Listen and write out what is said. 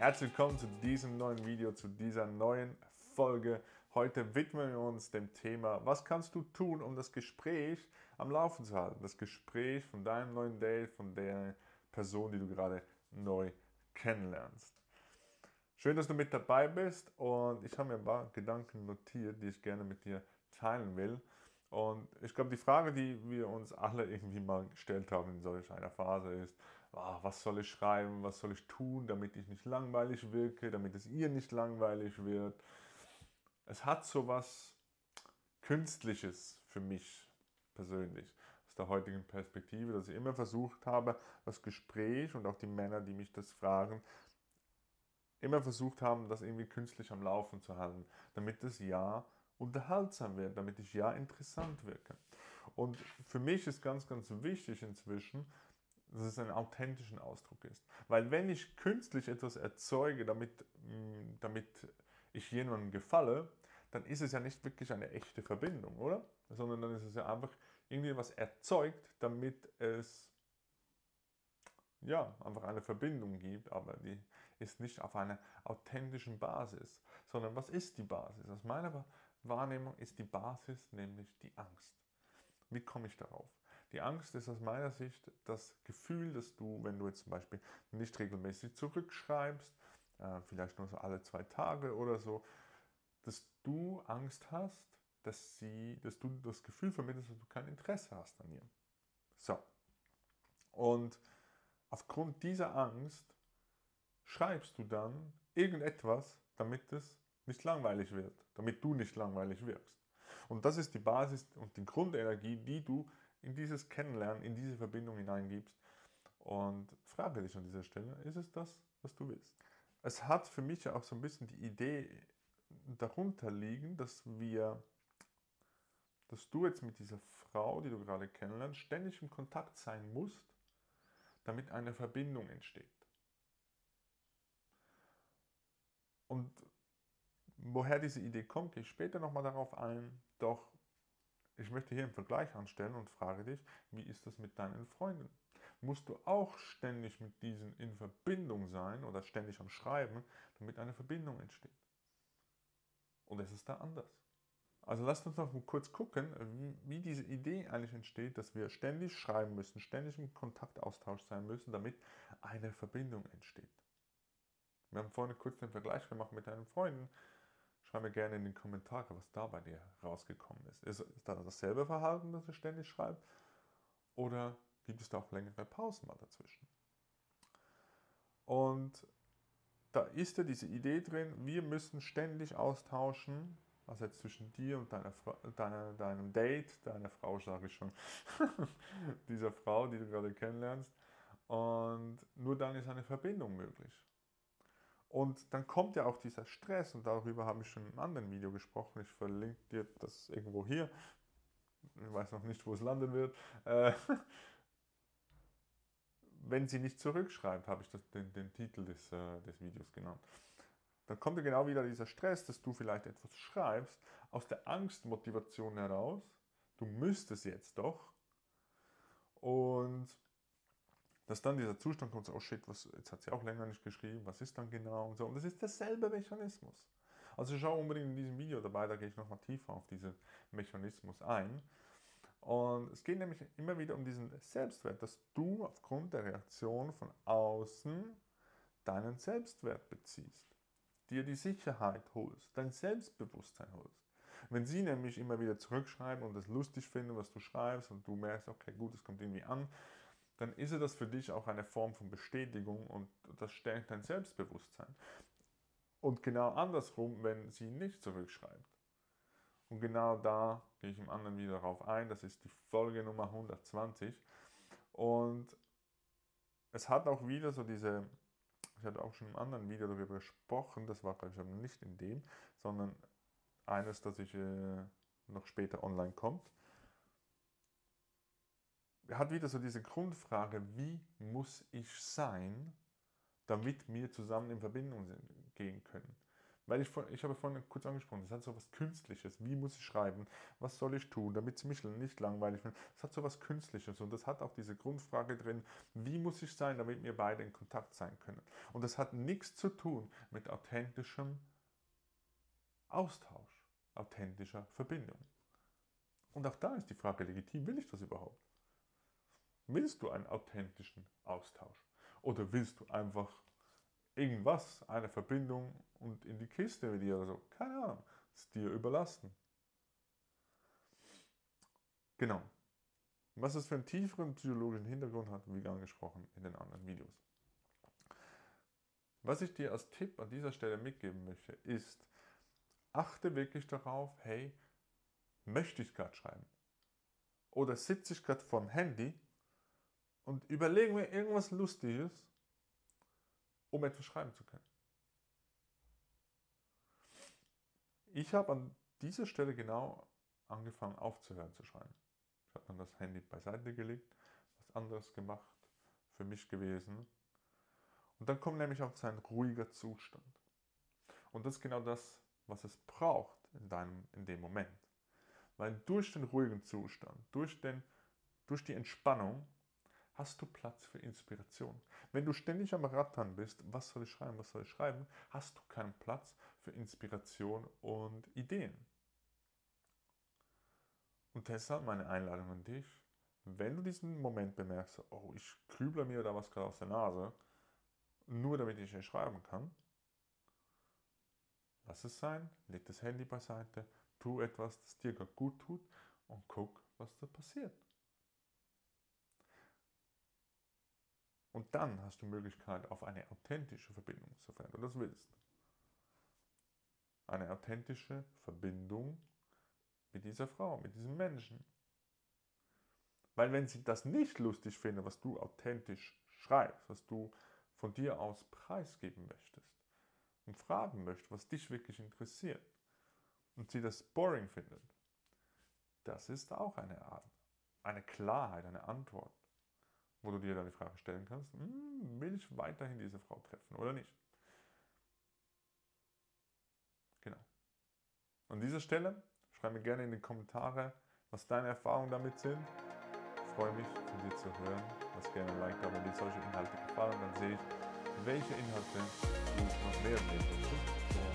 Herzlich willkommen zu diesem neuen Video, zu dieser neuen Folge. Heute widmen wir uns dem Thema, was kannst du tun, um das Gespräch am Laufen zu halten? Das Gespräch von deinem neuen Date, von der Person, die du gerade neu kennenlernst. Schön, dass du mit dabei bist und ich habe mir ein paar Gedanken notiert, die ich gerne mit dir teilen will. Und ich glaube, die Frage, die wir uns alle irgendwie mal gestellt haben in solch einer Phase ist, oh, was soll ich schreiben, was soll ich tun, damit ich nicht langweilig wirke, damit es ihr nicht langweilig wird. Es hat so was Künstliches für mich persönlich, aus der heutigen Perspektive, dass ich immer versucht habe, das Gespräch und auch die Männer, die mich das fragen, immer versucht haben, das irgendwie künstlich am Laufen zu halten, damit es ja unterhaltsam wird, damit ich ja interessant wirke. Und für mich ist ganz, ganz wichtig inzwischen, dass es ein authentischen Ausdruck ist. Weil wenn ich künstlich etwas erzeuge, damit, mm, damit ich jemandem gefalle, dann ist es ja nicht wirklich eine echte Verbindung, oder? Sondern dann ist es ja einfach irgendwie was erzeugt, damit es ja, einfach eine Verbindung gibt, aber die ist nicht auf einer authentischen Basis, sondern was ist die Basis? Aus meiner Wahrnehmung ist die Basis nämlich die Angst. Wie komme ich darauf? Die Angst ist aus meiner Sicht das Gefühl, dass du, wenn du jetzt zum Beispiel nicht regelmäßig zurückschreibst, äh, vielleicht nur so alle zwei Tage oder so, dass du Angst hast, dass, sie, dass du das Gefühl vermittelst, dass du kein Interesse hast an ihr. So. Und aufgrund dieser Angst schreibst du dann irgendetwas, damit es nicht langweilig wird, damit du nicht langweilig wirkst. Und das ist die Basis und die Grundenergie, die du in dieses Kennenlernen, in diese Verbindung hineingibst. Und frage dich an dieser Stelle, ist es das, was du willst? Es hat für mich auch so ein bisschen die Idee darunter liegen, dass wir, dass du jetzt mit dieser Frau, die du gerade kennenlernst, ständig im Kontakt sein musst, damit eine Verbindung entsteht. Und woher diese Idee kommt, gehe ich später nochmal darauf ein. Doch ich möchte hier einen Vergleich anstellen und frage dich, wie ist das mit deinen Freunden? Musst du auch ständig mit diesen in Verbindung sein oder ständig am Schreiben, damit eine Verbindung entsteht? Oder ist es da anders? Also lasst uns noch kurz gucken, wie, diese Idee eigentlich entsteht, dass wir ständig schreiben müssen, ständig im Kontaktaustausch sein müssen, damit eine Verbindung entsteht. Wir haben vorhin kurz den Vergleich gemacht mit deinen Freunden. Schreib mir gerne in den Kommentaren, was da bei dir rausgekommen ist. Ist, ist da dasselbe Verhalten, das du ständig schreibst? Oder gibt es da auch längere Pausen mal dazwischen? Und da ist ja diese Idee drin, wir müssen ständig austauschen, was jetzt zwischen dir und deiner, deiner, deinem Date, deiner Frau sage ich schon, dieser Frau, die du gerade kennenlernst. Und nur dann ist eine Verbindung möglich. Und dann kommt ja auch dieser Stress und darüber habe ich schon in einem anderen Video gesprochen. Ich verlinke dir das irgendwo hier. Ich weiß noch nicht, wo es landen wird. Äh, wenn sie nicht zurückschreibt, habe ich das, den, den Titel des, äh, des Videos genannt. Dann kommt ja genau wieder dieser Stress, dass du vielleicht etwas schreibst, aus der Angstmotivation heraus. Du müsstest jetzt doch. Und dass dann dieser Zustand kommt, so, oh shit, was, jetzt hat sie auch länger nicht geschrieben, was ist dann genau und so. Und das ist derselbe Mechanismus. Also schau unbedingt in diesem Video dabei, da gehe ich nochmal tiefer auf diesen Mechanismus ein. Und es geht nämlich immer wieder um diesen Selbstwert, dass du aufgrund der Reaktion von außen deinen Selbstwert beziehst dir die Sicherheit holst, dein Selbstbewusstsein holst. Wenn sie nämlich immer wieder zurückschreiben und das lustig finden, was du schreibst und du merkst, okay, gut, es kommt irgendwie an, dann ist das für dich auch eine Form von Bestätigung und das stärkt dein Selbstbewusstsein. Und genau andersrum, wenn sie nicht zurückschreibt. Und genau da gehe ich im anderen wieder darauf ein, das ist die Folge Nummer 120. Und es hat auch wieder so diese ich hatte auch schon im anderen Video darüber gesprochen, das war glaube ich nicht in dem, sondern eines, das ich äh, noch später online kommt. Hat wieder so diese Grundfrage, wie muss ich sein, damit wir zusammen in Verbindung gehen können? Weil ich, ich habe vorhin kurz angesprochen, das hat so was Künstliches. Wie muss ich schreiben? Was soll ich tun, damit es mich nicht langweilig wird? Es hat so was Künstliches und das hat auch diese Grundfrage drin, wie muss ich sein, damit wir beide in Kontakt sein können? Und das hat nichts zu tun mit authentischem Austausch, authentischer Verbindung. Und auch da ist die Frage legitim, will ich das überhaupt? Willst du einen authentischen Austausch? Oder willst du einfach irgendwas, eine Verbindung und in die Kiste mit dir oder so? Keine Ahnung, ist dir überlassen. Genau. Was es für einen tieferen psychologischen Hintergrund hat, wie angesprochen in den anderen Videos. Was ich dir als Tipp an dieser Stelle mitgeben möchte, ist, achte wirklich darauf, hey, möchte ich gerade schreiben? Oder sitze ich gerade vorm Handy und überlege mir irgendwas Lustiges, um etwas schreiben zu können. Ich habe an dieser Stelle genau angefangen aufzuhören zu schreiben. Ich habe dann das Handy beiseite gelegt, was anderes gemacht, für mich gewesen. Und dann kommt nämlich auch so ein ruhiger Zustand. Und das ist genau das, was es braucht in, deinem, in dem Moment. Weil durch den ruhigen Zustand, durch, den, durch die Entspannung hast du Platz für Inspiration. Wenn du ständig am Rattern bist, was soll ich schreiben, was soll ich schreiben, hast du keinen Platz für Inspiration und Ideen. Und deshalb meine Einladung an dich, wenn du diesen Moment bemerkst, oh, ich klüble mir da was gerade aus der Nase, nur damit ich es schreiben kann, lass es sein, leg das Handy beiseite, tu etwas, das dir gut tut und guck, was da passiert. Und dann hast du Möglichkeit auf eine authentische Verbindung, sofern du das willst. Eine authentische Verbindung mit dieser Frau, mit diesem Menschen. Weil wenn sie das nicht lustig findet, was du authentisch schreibst, was du von dir aus preisgeben möchtest und fragen möchtest, was dich wirklich interessiert, und sie das boring findet, das ist auch eine Art, eine Klarheit, eine Antwort wo du dir dann die Frage stellen kannst, hm, will ich weiterhin diese Frau treffen oder nicht? Genau. An dieser Stelle schreib mir gerne in die Kommentare, was deine Erfahrungen damit sind. Ich freue mich, von dir zu hören. Lass gerne ein Like da, wenn dir solche Inhalte gefallen. Dann sehe ich, welche Inhalte du noch mehr möchtest.